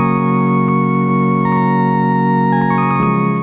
thank you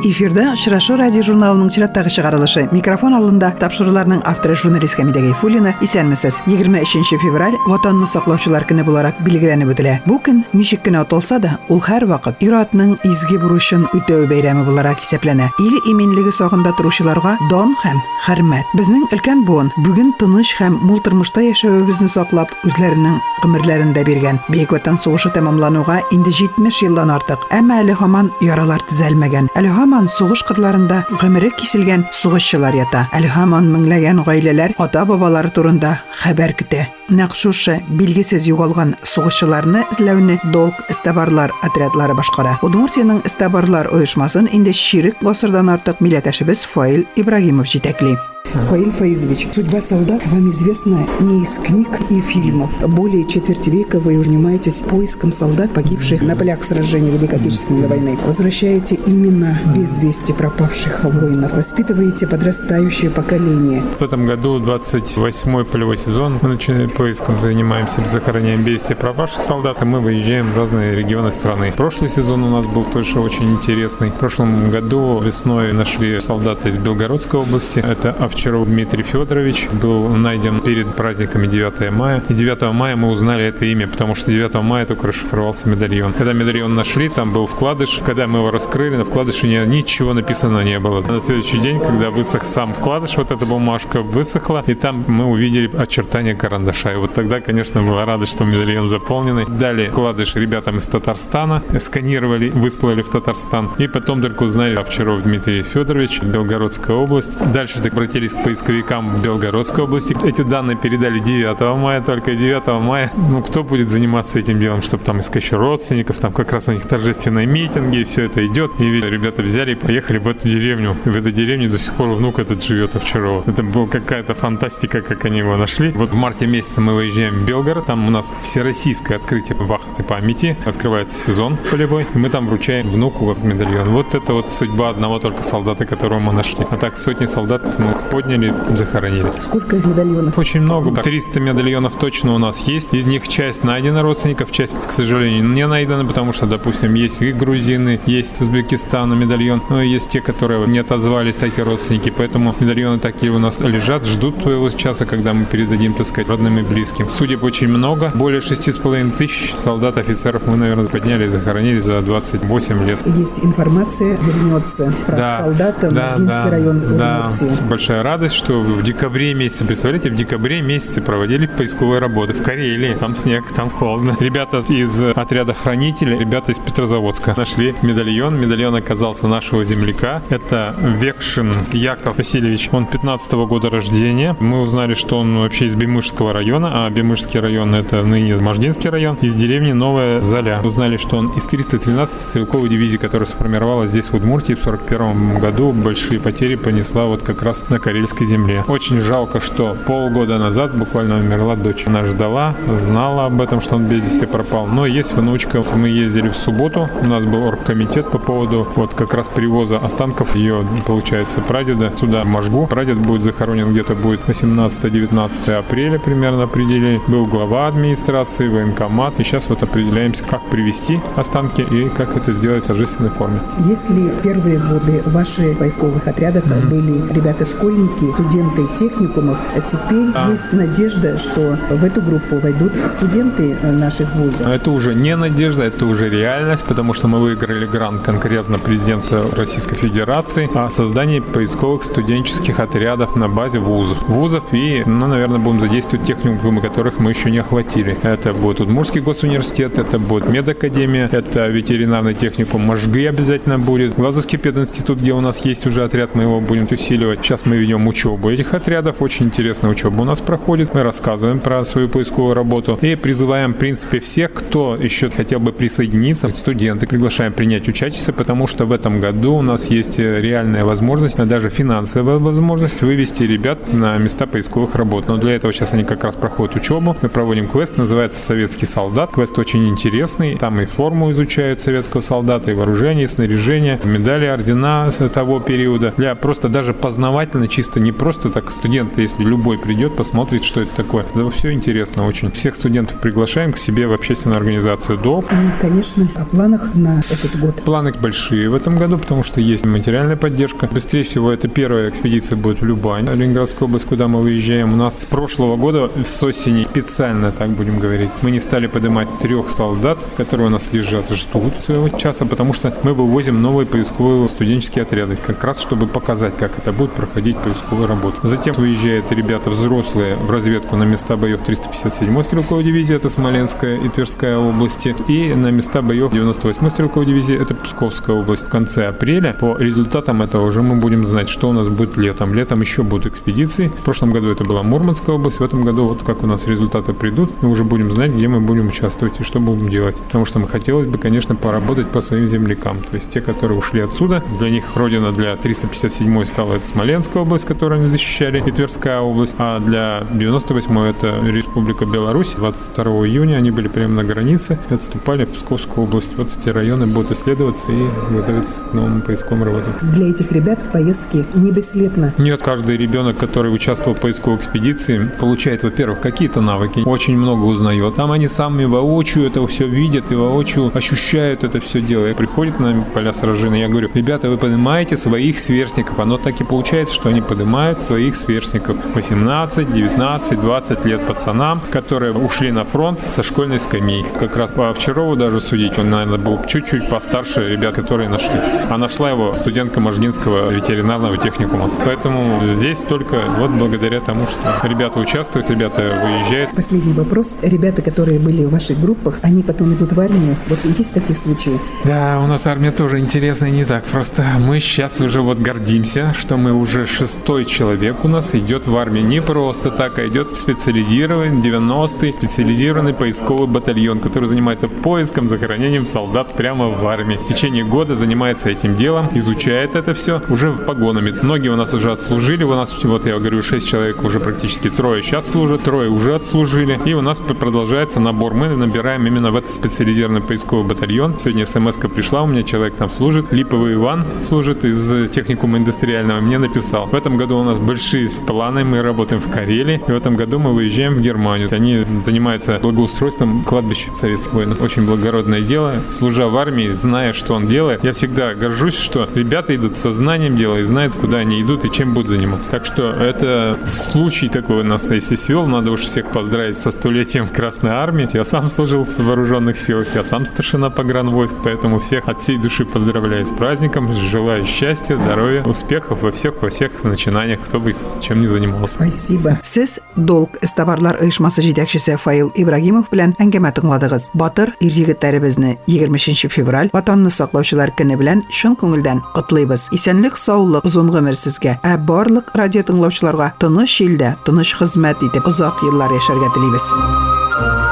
эфирда очрашу радио журналының чираттагы чыгарылышы микрофон алдында тапшыруларның авторы журналист хамида гайфуллина исәнмесез 23 февраль ватанны саклаучылар көне буларак билгеләнеп үтелә бу көн ничек кенә аталса да ул һәрвакыт ир-атның изге бурычын үтәү бәйрәме буларак исәпләнә ил иминлеге сагында торучыларга дан һәм хөрмәт. Безнең өлкән буын бүген тыныч һәм мул тормышта яшәвебезне саклап үзләренең гомерләрен дә биргән. Бөек ватан сугышы тәмамлануга инде 70 елдан артык. Әмма әле һаман яралар төзәлмәгән әле һаман һаман сугыш кырларында гомере киселгән сугышчылар ята. Әле һаман меңләгән гаиләләр ата-бабалары турында хәбәр көтә. Нәкъ шушы билгесез югалган сугышчыларны эзләүне Долг истабарлар отрядлары башкара. Удмуртиянең истабарлар оешмасын инде ширек гасырдан артык милләтәшебез Фаил Ибрагимов җитәкли. Фаиль Фаизович, судьба солдат вам известна не из книг и фильмов. Более четверти века вы занимаетесь поиском солдат, погибших на полях сражений Великой Отечественной войны. Возвращаете именно без вести пропавших воинов. Воспитываете подрастающее поколение. В этом году 28-й полевой сезон. Мы начинаем поиском, занимаемся захоронением без вести пропавших солдат, и мы выезжаем в разные регионы страны. Прошлый сезон у нас был тоже очень интересный. В прошлом году весной нашли солдата из Белгородской области. Это Овчаров Дмитрий Федорович был найден перед праздниками 9 мая. И 9 мая мы узнали это имя, потому что 9 мая только расшифровался медальон. Когда медальон нашли, там был вкладыш. Когда мы его раскрыли, на вкладыше ничего написано не было. На следующий день, когда высох сам вкладыш, вот эта бумажка высохла, и там мы увидели очертания карандаша. И вот тогда, конечно, была радость, что медальон заполненный. Далее вкладыш ребятам из Татарстана сканировали, выслали в Татарстан. И потом только узнали Овчаров Дмитрий Федорович, Белгородская область. Дальше так обратились обратились к поисковикам Белгородской области. Эти данные передали 9 мая, только 9 мая. Ну, кто будет заниматься этим делом, чтобы там искать еще родственников, там как раз у них торжественные митинги, и все это идет. И ребята взяли и поехали в эту деревню. В этой деревне до сих пор внук этот живет Овчарова. Это была какая-то фантастика, как они его нашли. Вот в марте месяце мы выезжаем в Белгород, там у нас всероссийское открытие вахты памяти, открывается сезон полевой, и мы там вручаем внуку медальон. Вот это вот судьба одного только солдата, которого мы нашли. А так сотни солдат мы подняли, захоронили. Сколько медальонов? Очень много. 300 медальонов точно у нас есть. Из них часть найдена родственников, часть, к сожалению, не найдена, потому что, допустим, есть и грузины, есть Узбекистана медальон, но есть те, которые не отозвались, такие родственники. Поэтому медальоны такие у нас лежат, ждут твоего часа, когда мы передадим, так сказать, родным и близким. Судеб очень много. Более шести с половиной тысяч солдат, офицеров мы, наверное, подняли и захоронили за 28 лет. Есть информация, вернется про да, солдата да, да, район да, Большая большая радость, что в декабре месяце, представляете, в декабре месяце проводили поисковые работы в Карелии. Там снег, там холодно. Ребята из отряда хранителей, ребята из Петрозаводска нашли медальон. Медальон оказался нашего земляка. Это Векшин Яков Васильевич. Он 15 -го года рождения. Мы узнали, что он вообще из Бемышского района, а Бемышский район это ныне Мождинский район, из деревни Новая Заля. Узнали, что он из 313 стрелковой дивизии, которая сформировалась здесь в Удмуртии в 41 году. Большие потери понесла вот как раз на карельской земле. Очень жалко, что полгода назад буквально умерла дочь. Она ждала, знала об этом, что он без вести пропал. Но есть внучка. Мы ездили в субботу. У нас был оргкомитет по поводу вот как раз привоза останков ее, получается, прадеда сюда, в Можгу. Прадед будет захоронен где-то будет 18-19 апреля примерно определили. Был глава администрации, военкомат. И сейчас вот определяемся, как привести останки и как это сделать в торжественной форме. Если первые годы в ваших поисковых отрядах mm-hmm. были ребята-школьники, школьники, студенты техникумов. А теперь а. есть надежда, что в эту группу войдут студенты наших вузов. Это уже не надежда, это уже реальность, потому что мы выиграли грант конкретно президента Российской Федерации о создании поисковых студенческих отрядов на базе вузов. Вузов и, ну, наверное, будем задействовать техникумы, которых мы еще не охватили. Это будет Удмурский госуниверситет, это будет медакадемия, это ветеринарный техникум Можги обязательно будет, Глазовский пединститут, где у нас есть уже отряд, мы его будем усиливать. Сейчас мы ведем учебу этих отрядов. Очень интересная учеба у нас проходит. Мы рассказываем про свою поисковую работу и призываем, в принципе, всех, кто еще хотел бы присоединиться, студенты, приглашаем принять участие, потому что в этом году у нас есть реальная возможность, даже финансовая возможность вывести ребят на места поисковых работ. Но для этого сейчас они как раз проходят учебу. Мы проводим квест, называется «Советский солдат». Квест очень интересный. Там и форму изучают советского солдата, и вооружение, и снаряжение, медали, ордена того периода. Для просто даже познавательной чисто не просто так студенты, если любой придет, посмотрит, что это такое. Да все интересно очень. Всех студентов приглашаем к себе в общественную организацию ДОП. И, конечно, о планах на этот год. Планы большие в этом году, потому что есть материальная поддержка. Быстрее всего, это первая экспедиция будет в Любань, Ленинградская область, куда мы выезжаем. У нас с прошлого года с осени специально, так будем говорить, мы не стали поднимать трех солдат, которые у нас лежат, ждут своего часа, потому что мы вывозим новые поисковые студенческие отряды, как раз чтобы показать, как это будет проходить поисковая работа. Затем выезжают ребята взрослые в разведку на места боев 357-й стрелковой дивизии, это Смоленская и Тверская области, и на места боев 98-й стрелковой дивизии, это Псковская область. В конце апреля по результатам этого уже мы будем знать, что у нас будет летом. Летом еще будут экспедиции. В прошлом году это была Мурманская область, в этом году вот как у нас результаты придут, мы уже будем знать, где мы будем участвовать и что будем делать. Потому что мы хотелось бы, конечно, поработать по своим землякам. То есть те, которые ушли отсюда, для них родина для 357 стала это Смоленская область, которую они защищали, и Тверская область, а для 98 это Республика Беларусь. 22 июня они были прямо на границе и отступали в Псковскую область. Вот эти районы будут исследоваться и готовиться к новым поисковым работам. Для этих ребят поездки не бесследно. Нет, каждый ребенок, который участвовал в поисковой экспедиции, получает, во-первых, какие-то навыки, очень много узнает. Там они сами воочию это все видят и воочию ощущают это все дело. И приходят на поля сражения, я говорю, ребята, вы понимаете своих сверстников. Оно так и получается, что они поднимают своих сверстников. 18, 19, 20 лет пацанам, которые ушли на фронт со школьной скамьи. Как раз по Овчарову даже судить, он, наверное, был чуть-чуть постарше ребят, которые нашли. А нашла его студентка Можгинского ветеринарного техникума. Поэтому здесь только вот благодаря тому, что ребята участвуют, ребята выезжают. Последний вопрос. Ребята, которые были в ваших группах, они потом идут в армию. Вот есть такие случаи? Да, у нас армия тоже интересная, не так просто. Мы сейчас уже вот гордимся, что мы уже шестой человек у нас идет в армию. Не просто так, а идет специализированный 90-й специализированный поисковый батальон, который занимается поиском, захоронением солдат прямо в армии. В течение года занимается этим делом, изучает это все уже погонами. Многие у нас уже отслужили, у нас, вот я говорю, шесть человек уже практически трое сейчас служат, трое уже отслужили. И у нас продолжается набор. Мы набираем именно в этот специализированный поисковый батальон. Сегодня смс пришла, у меня человек там служит. Липовый Иван служит из техникума индустриального. Мне написал. Этом году у нас большие планы. Мы работаем в Карелии. И в этом году мы выезжаем в Германию. Они занимаются благоустройством кладбища советских воинов. Очень благородное дело. Служа в армии, зная, что он делает, я всегда горжусь, что ребята идут со знанием дела и знают, куда они идут и чем будут заниматься. Так что это случай такой у нас, если свел. Надо уж всех поздравить со столетием Красной Армии. Я сам служил в вооруженных силах, я сам старшина погранвойск, поэтому всех от всей души поздравляю с праздником, желаю счастья, здоровья, успехов во всех, во всех начинаниях, кто бы чем ни занимался. Спасибо. Сез долг истабарлар оешмасы җитәкчесе Фаил Ибрагимов белән әңгәмә тыңладыгыз. Батыр ир егетләребезне 23 февраль ватанны саклаучылар көне белән чын күңелдән котлыйбыз. Исәнлек, саулык, озын гомер сезгә. Ә барлык радио тыңлаучыларга тыныч илдә, тыныч хезмәт итеп озак еллар яшәргә телибез.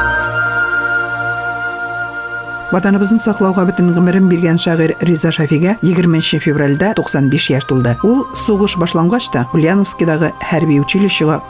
Ватаныбызны саклауга бөтен гомерен биргән шагыйрь Риза Шафига 20 февральдә 95 яшь тулды. Ул сугыш башлангач та Ульяновскидагы хәрби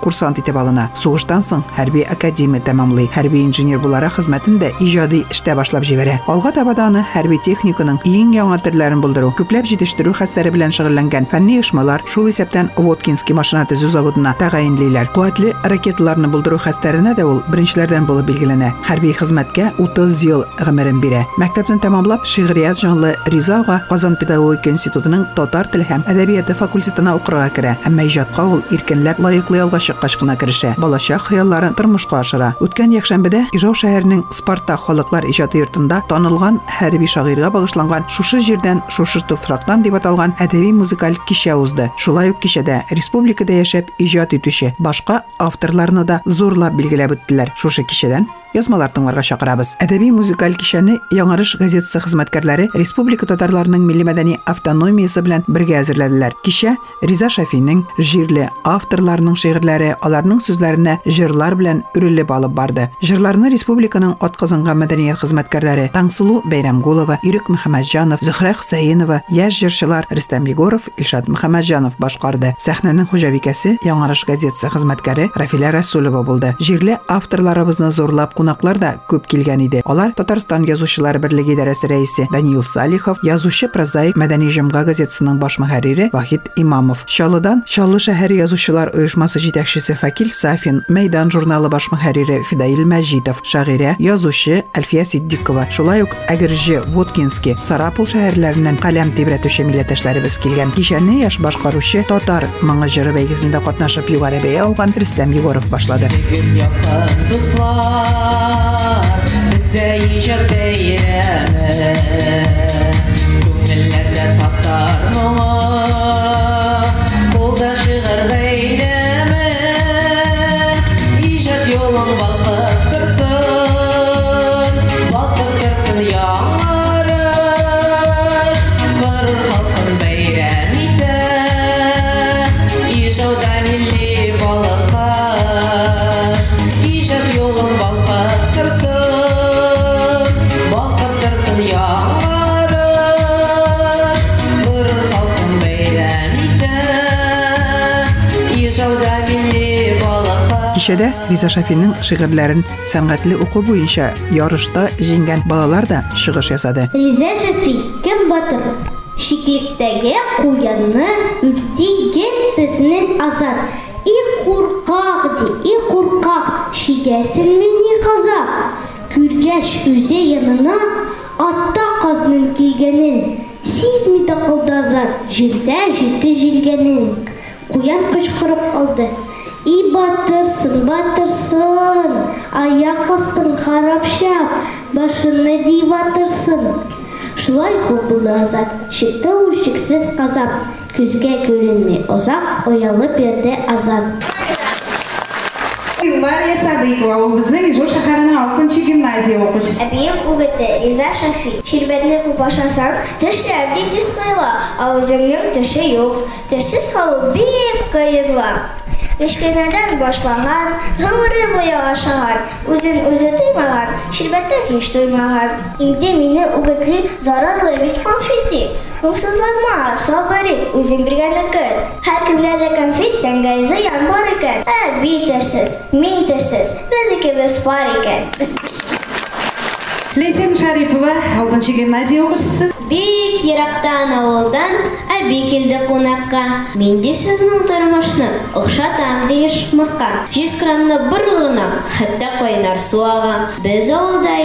курсант итеп алына. Сугыштан соң хәрби академия тәмамлый. Хәрби инженер буларак хезмәтен дә иҗади эштә башлап җибәрә. Алга таба да аны хәрби техниканың иң яңа төрләрен булдыру, күпләп җитештерү хәстәре белән шөгыльләнгән фәнни оешмалар шул исәптән Воткинский машина төзү заводына тәгаенлиләр. Куәтле ракеталарны булдыру хәстәренә дә ул беренчеләрдән булып билгеләнә. Хәрби хезмәткә 30 ел гомерен бирә. Мәктәпне тәмамлап, шигърият җанлы Ризага Казан педагогика институтының татар теле һәм әдәбияты факультетына укырга керә. Әмма иҗатка ул иркенләп, лаеклы ялга чыккач кына керешә. Балачак хыялларын тормышка ашыра. Үткән якшәмбедә Ижау шәһәренең Спартак халыклар иҗаты йортында танылган хәрби шагыйрьгә багышланган шушы җирдән, шушы туфрактан дип аталган әдәби музыкаль кичә узды. Шулай ук кичәдә республикада яшәп иҗат итүче башка авторларны да зурлап билгеләп үттеләр. Шушы кичәдән язмалар тыңларга чакырабыз. Әдәби музыкаль кичәне Яңарыш газетасы хезмәткәрләре республика татарларының милли мәдәни автономиясе белән бергә әзерләделәр. Кичә Риза Шафиның җирле авторларының шигырьләре, аларның сүзләренә җырлар белән үрелеп алып барды. Җырларны республиканың атказанган мәдәният хезмәткәрләре Таңсылу Бәйрәмгулова, Ирек Мөхәммәтҗанов, Зөһрә Хусаинова, яшь җырчылар Рөстәм Егоров, Илшат Мөхәммәтҗанов башкарды. Сәхнәнең хуҗабикәсе Яңарыш газетасы хезмәткәре Рафилә Расулова булды. Җирле авторларыбызны зурлап кунаклар да көп килгән иде. Алар Татарстан язучылар берлеге идарәсе рәисе Даниил Салихов, язучы прозаик Мәдәни җомга газетасының баш мөхәррире Вахит Имамов, Чаллыдан Чаллы шәһәр язучылар оешмасы җитәкчесе Факил Сафин, Мәйдан журналы баш мөхәррире Фидаил Мәҗитов, шагыйрә, язучы Әлфия Сиддикова, шулай ук Әгерҗе, Воткинский, Сарапул шәһәрләреннән каләм тибрәтүче милләттәшләребез килгән. Кичәне яшь башкаручы Татар моңы җыры бәйгесендә катнашып югары бәя алган Рөстәм Егоров башлады. Biz var Bizde icat eyleme Bu millete tasar mı Кичәдә Риза Шафинның шигырьләрен сәнгатьле уку буенча ярышта җиңгән балалар да чыгыш ясады. Риза Шафи кем батыр? Шиклектәге куянны үртиген безнең азат. И куркак ди, и куркак, шигәсен мине каза. Күргәч үзе янына атта казның килгәнен. Сизми тақылды азат, җирдә җитте җилгәнен. Куян кычкырып калды. И батырсың, батырсың, аяк астың харап шап, башыны ди батырсың. Шулай күп булды азат, шикте ул шиксез казап, күзгә күренми озак, оялып берде азат. Лария Садыкова, ул безнең Ижу шәһәренең 6нчы гимназия укучысы. Әбием үгете Риза Шафи. Ширбәтне күп ашасаң, тешләр ди тиз кыйла, ә үзеңнең теше юк. Тешсез калу бик кыенла. Кечкенәдән башлаган, гомере буе ашаган, үзен үзе тоймаган, ширбәттә һич тоймаган. Инде мине үгетли зарарлы бит конфети. Моңсызланма, сабыр ит, үзең биргәнне көр. Һәр кемгә дә конфет тәңгәл зыян бар икән. Ә бит терсез, мин терсез, без икебез бар икән. Лесен Шарипова, 6нчы гимназия укучысы. Бик ерактан авылдан әби килде кунакка. Мин ди сезнең тормышны охшатам ди ишмакка. Җиз кранны бер гына, хәтта кайнар су ага. Без авылда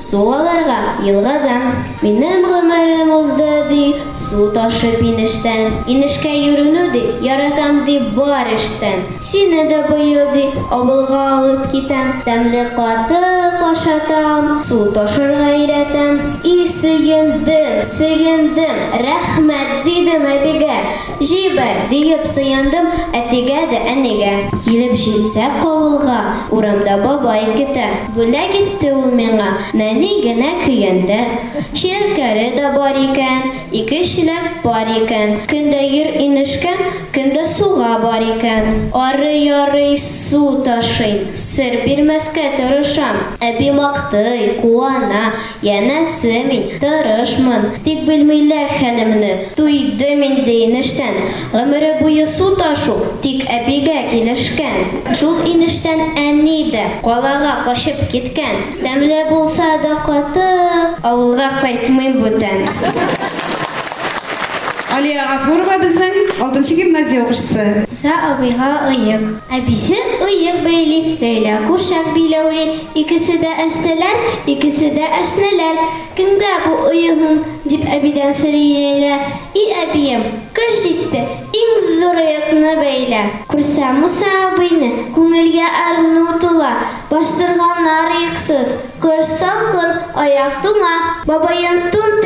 йөрибез, су алырга елгадан. Минем гомерем узды ди, су ташып инештән. Инешкә йөрүне ди, яратам ди бар эштән. Сине дә быел ди, авылга алып китәм. Тәмле катык ашатам, су ташырга өйрәтәм. И сөендем, сөендем, рәхмәт дидем әбигә. Җибәр диеп сыендым, әтигә дә әнигә. Килеп җитсә кавылга, урамда бабай көтә. Бүлә китте ул миңа, нәни генә көйәндә. Ширкәре дә бар икән, ике шиләк бар икән. Көндә йөр инешкән, көндә суга бар икән. Ары-ярый су ташыйм, сер бирмәскә тырышам. Әби мактый, куана, янәсе мин тырышмын. Тик белмиләр хәлемне. Туйдым инде инештән. Гомере буе су ташу, тик әбигә килешкән. Шул инештән әни дә калага качып киткән. Тәмле булса да катык, авылга кайтмыйм Алия Гафурова безнең 6нчы гимназия укучысы. За абыйга ыйык. Әбисе ыйык бәйли, Ләйлә күршәк биләүли. Икесе дә әстәләр, икесе дә әшнәләр. Кемгә бу ыйыгың? дип әбидән. И әбием, кыш җитте, иң зур ыйыкны бәйлә. Күрсәм Муса абыйны, күңелгә арну тула. Бастырганнар ыйыксыз, кыш салкын, аяк туңа. Бабаем тун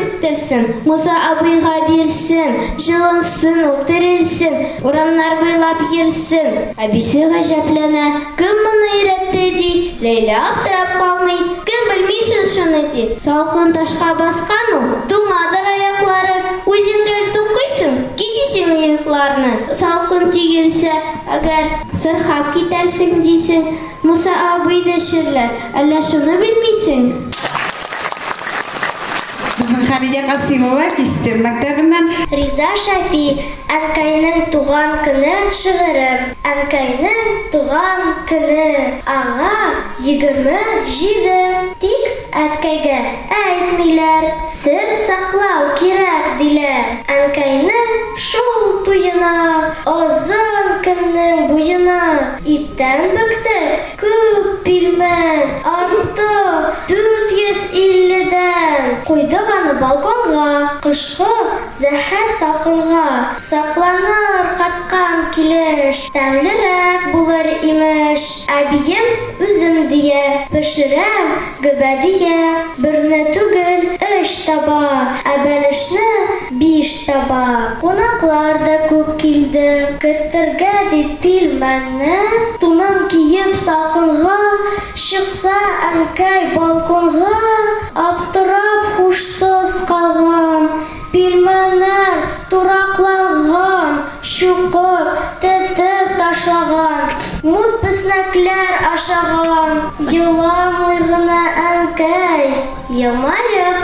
Муса абыйга бирсен. Жылынсын, ул терелсен, урамнар буйлап йөрсен. Әбисе гаҗәпләнә, кем моны өйрәтте ди? Ләйлә аптырап калмый, кем белмисең шуны ди? Салкын ташка баскан ул, туңадыр аяклары. Үзең гел тукыйсың, кидисең аякларны. Салкын тигерсә, әгәр сырхап китәрсең дисең, Муса абый да. Әллә шуны белмисең? Кызым Хәмидә Касимова Кистем мәктәбеннән Риза Шафи Әнкәйнең туган көне шигыре. Әнкәйнең туган көне аңа егерме җиде. Тик әткәйгә әйтмиләр. Сер саклау кирәк диләр. Әнкәйнең шул туена озын көннең буена иттән бөкте күп пилмән артты дүрт йөз илледән куйдык аны балконга кышкы зәһәр салкынга сакланыр каткан килеш тәмлерәк булыр имеш әбием үзем дия пешерәм гөбәдия берне түгел өч таба ә бәлешне биш таба кунаклар да күп килде кертергә дип пилмәнне тунын киеп салкынга чыкса әнкәй балконга аптырап һушсыз калган пилмәннәр туракланган чукып тетеп ташлаган мут песнәкләр ашаган еламый гына әнкәй елмаеп тора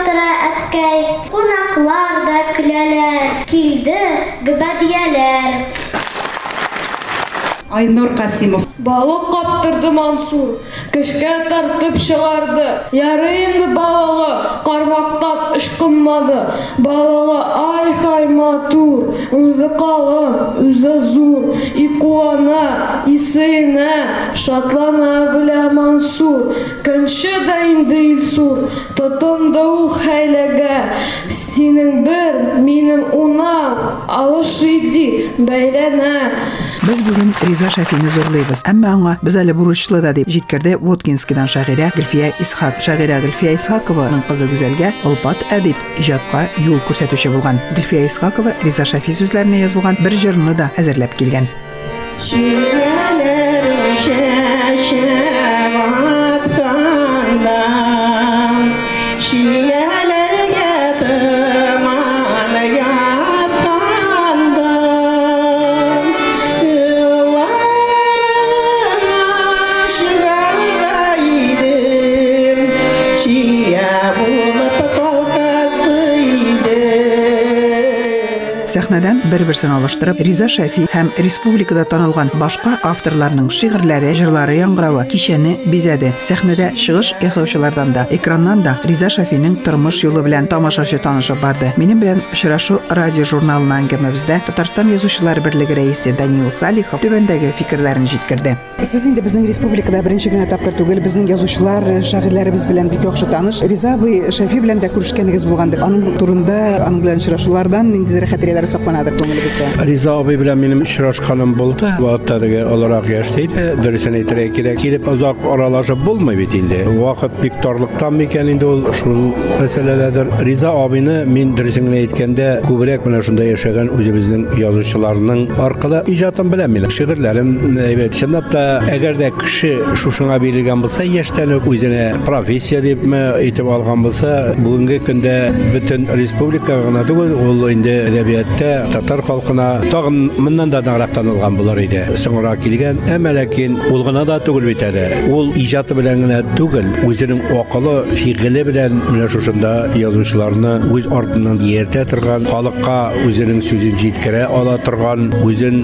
әткәй кунаклар да көләләр килде гөбәдияләр Айнур Касимов Балык каптырды Мансур, көчкә тартып чыгарды. Ярый инде балыгы кармактап ышкынмады. Балыгы ай хай матур, үзе калын, үзе зур, и куана, и сөенә, шатлана белә Мансур. Көнче дә инде Илсур, тотынды ул хәйләгә. Синең бер, минем унам, алыш иди, бәйләнә. Без бүген Риза Шафине зурлыйбыз. Әмма аңа без әле бурычлы да дип җиткерде Воткинскидан шагыйрә Гөлфия Исхак. Шагыйрә Гөлфия Исхакованың кызы Гүзәлгә Олпат әдип иҗатка юл күрсәтүче булган. Гөлфия Исхакова Риза Шафи сүзләренә язылган бер җырны да әзерләп килгән. Сәхнәдән бер-берсен алыштырып, Риза Шафи һәм республикада танылган башка авторларның шигырьләре, җырлары яңгыравы кичәне бизәде. Сәхнәдә чыгыш ясаучылардан да, экраннан да Риза Шафиның тормыш юлы белән тамашачы танышып барды. Минем белән очрашу радио журналына әңгәмәбездә Татарстан язучылар берлеге рәисе Данил Салихов түбәндәге фикерләрен җиткерде. Сез инде безнең республикада беренче генә тапкыр түгел, безнең язучылар, шагыйрьләребез белән бик яхшы таныш. Риза Шафи белән дә күрешкәнегез булгандыр. Аның турында, аның белән очрашулардан ниндидер хатирәләр сакланадыр qanadır ko'ngilingizda rizo opa bilan meni ishroshqanim bo'ldi. Va otadagi olaroq yashaydi. Durisini aytiray kerak. Kelib uzoq oralashib bo'lmaydi endi. Vaqt bektorlikdanmikan endi u shu masalalardir rizo obini men durisini aytganda ko'proq mana shunday yashagan o'zimizning yozuvchilarning orqali ijodim bilan men shiirlarim chinabda agarda kishi shu shunga berilgan bo'lsa yoshdanib o'zini professiya debmi aytib olgan bo'lsa bugungi kunda butun respublika tugul u endi adabiyotda татар халкына тагын моннан да ныграк танылган булыр иде. Соңрак килгән, әмма ләкин ул гына да түгел бит әле. Ул иҗаты белән генә түгел, үзенең акылы, фигыле белән менә шушында язучыларны үз артыннан ияртә торган, халыкка үзенең сүзен җиткерә ала торган, үзен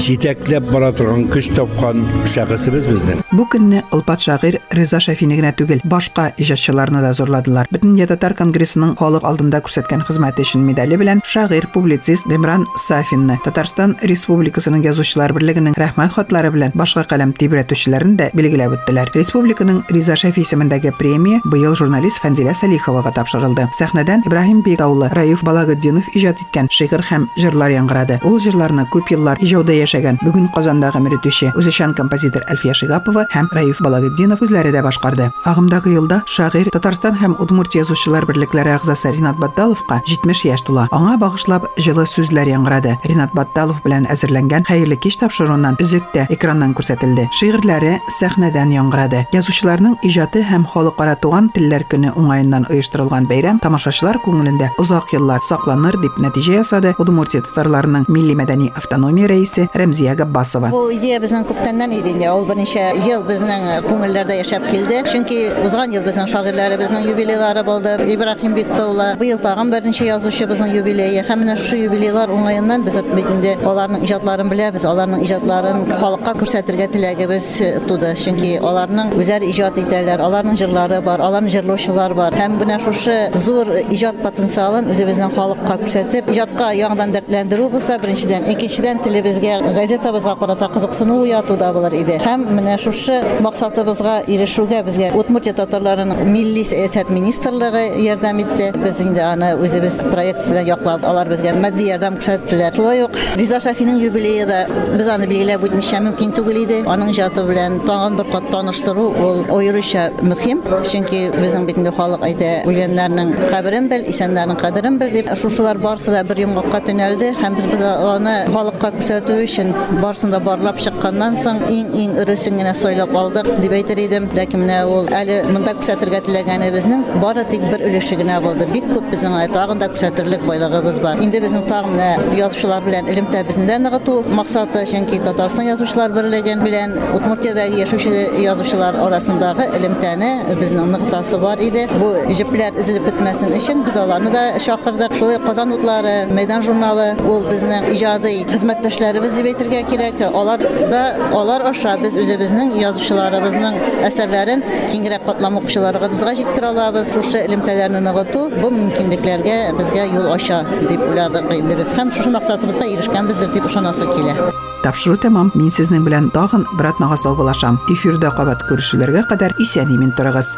җитәкләп бара торган көч тапкан шәхесебез безнең. Бу көнне Олпат шагыйрь Риза Шафине генә түгел, башка иҗатчыларны да зурладылар. Бөтен татар конгрессының халык алдында күрсәткән хезмәте өчен медале белән шагыйрь, публицист Демран Сафинны, Татарстан Республикасының язучылар берлегенең рәхмәт хатлары белән башка каләм тибрәтүчеләрен дә билгеләп үттеләр. Республиканың Риза Шафи исемендәге премия быел журналист Фәнзилә Салиховага тапшырылды. Сәхнәдән Ибраһим Бегаулы, Раиф Балагытдинов иҗат иткән шигырь һәм җырлар яңгырады. Ул җырларны күп еллар ижауда яшәгән, бүген Казанда гомер итүче үзешчан композитор Әлфия Шигапова һәм Раиф Балагытдинов үзләре дә башкарды. Агымдагы елда шагыйрь Татарстан һәм Удмуртия язучылар берлекләре әгъзасы Ринат Батталовка 70 яшь тула. Аңа багышлап җылы җылы сүзләр яңгырады. Ринат Батталов белән әзерләнгән хәерле кич тапшыруыннан үзектә экраннан күрсәтелде. Шигырьләре сәхнәдән яңгырады. Язучыларның иҗаты һәм халыкара туган телләр көне уңаеннан оештырылган бәйрәм тамашачылар күңелендә озак еллар сакланыр дип нәтиҗә ясады. Удмуртия татарларының милли мәдәни автономия рәисе Рәмзия Габбасова. Бу идея безнең күптәннән иде инде. Ул берничә ел безнең күңелләрдә яшәп килде. Чөнки узган ел безнең шагыйрьләребезнең юбилейлары булды. Ибраһим Биктаула, бу ел тагын берничә язучыбызның юбилее. Һәм менә шу юбилейлар yıllar onlayandan biz indi onların icadlarını biləmiz, onların icadlarını xalqa kürsətirgə tiləgimiz e, tutur. Çünki onların özəri icad edərlər, onların jırları var, onların jırloşular var. Həm bu nəşuşu zor icad potensialını özümüzdən xalqa kürsətib, icadqa yandan dərtləndirib bulsa birincidən, ikincidən televiziyaya, qəzetəbizə qarata qızıqsını uyatu da bilər idi. Həm nəşuşu maqsadımızğa erişugə bizə Utmurtiya tatarlarının milli siyasət ministerliyi yardım etdi. Biz indi ana özümüz proyekt bilan yoqlab, onlar bizə maddiy ярдәм күрсәттеләр. Шулай ук Риза Шафиның юбилее да без аны билгеләп үтмичә мөмкин түгел иде. Аның иҗаты белән тагын бер кат таныштыру ул аеруча мөһим. Чөнки безнең бит инде халык әйтә, үлгәннәрнең каберен бел, исәннәрнең кадерен бел дип, шушылар барысы да бер йомгакка төнәлде һәм без без аны халыкка күрсәтү өчен барысын да барлап чыкканнан соң иң иң ырысын гына сайлап алдык дип әйтер идем. Ләкин менә ул әле монда күрсәтергә теләгәнебезнең бары тик бер өлеше генә булды. Бик күп безнең тагын да күрсәтерлек байлыгыбыз бар. Инде безнең тагын yazıçılar bilən elm təbizində nığıtı maqsadı çünki yəni Tatarstan yazıçılar birligin bilən Udmurtiyada yaşayan yazıçılar arasındağı elm təni biznin nığıtası var idi. Bu jiplər üzülüb bitməsin üçün biz onları da şaqırdıq. Şulay Qazan odları, Meydan jurnalı ol biznin icadı xizmətdaşlarımız deyib etirgə kirək. Onlar da onlar aşağı biz özümüzün yazıçılarımızın əsərlərin kingrək qatlamı oxuşularına bizə yetkirə alabız. Şuşa elm tələrini nığıtı bu mümkünlüklərə bizə yol aşa deyib uladıq. Без һәм шушы максатыбызга ирешкәнбездер дип ышанасы килә. Тапшыру тәмам. Мин сезнең белән тагын бер атнага сау булашам. Эфирдә кабат күрешүләргә кадәр исән-имин торыгыз.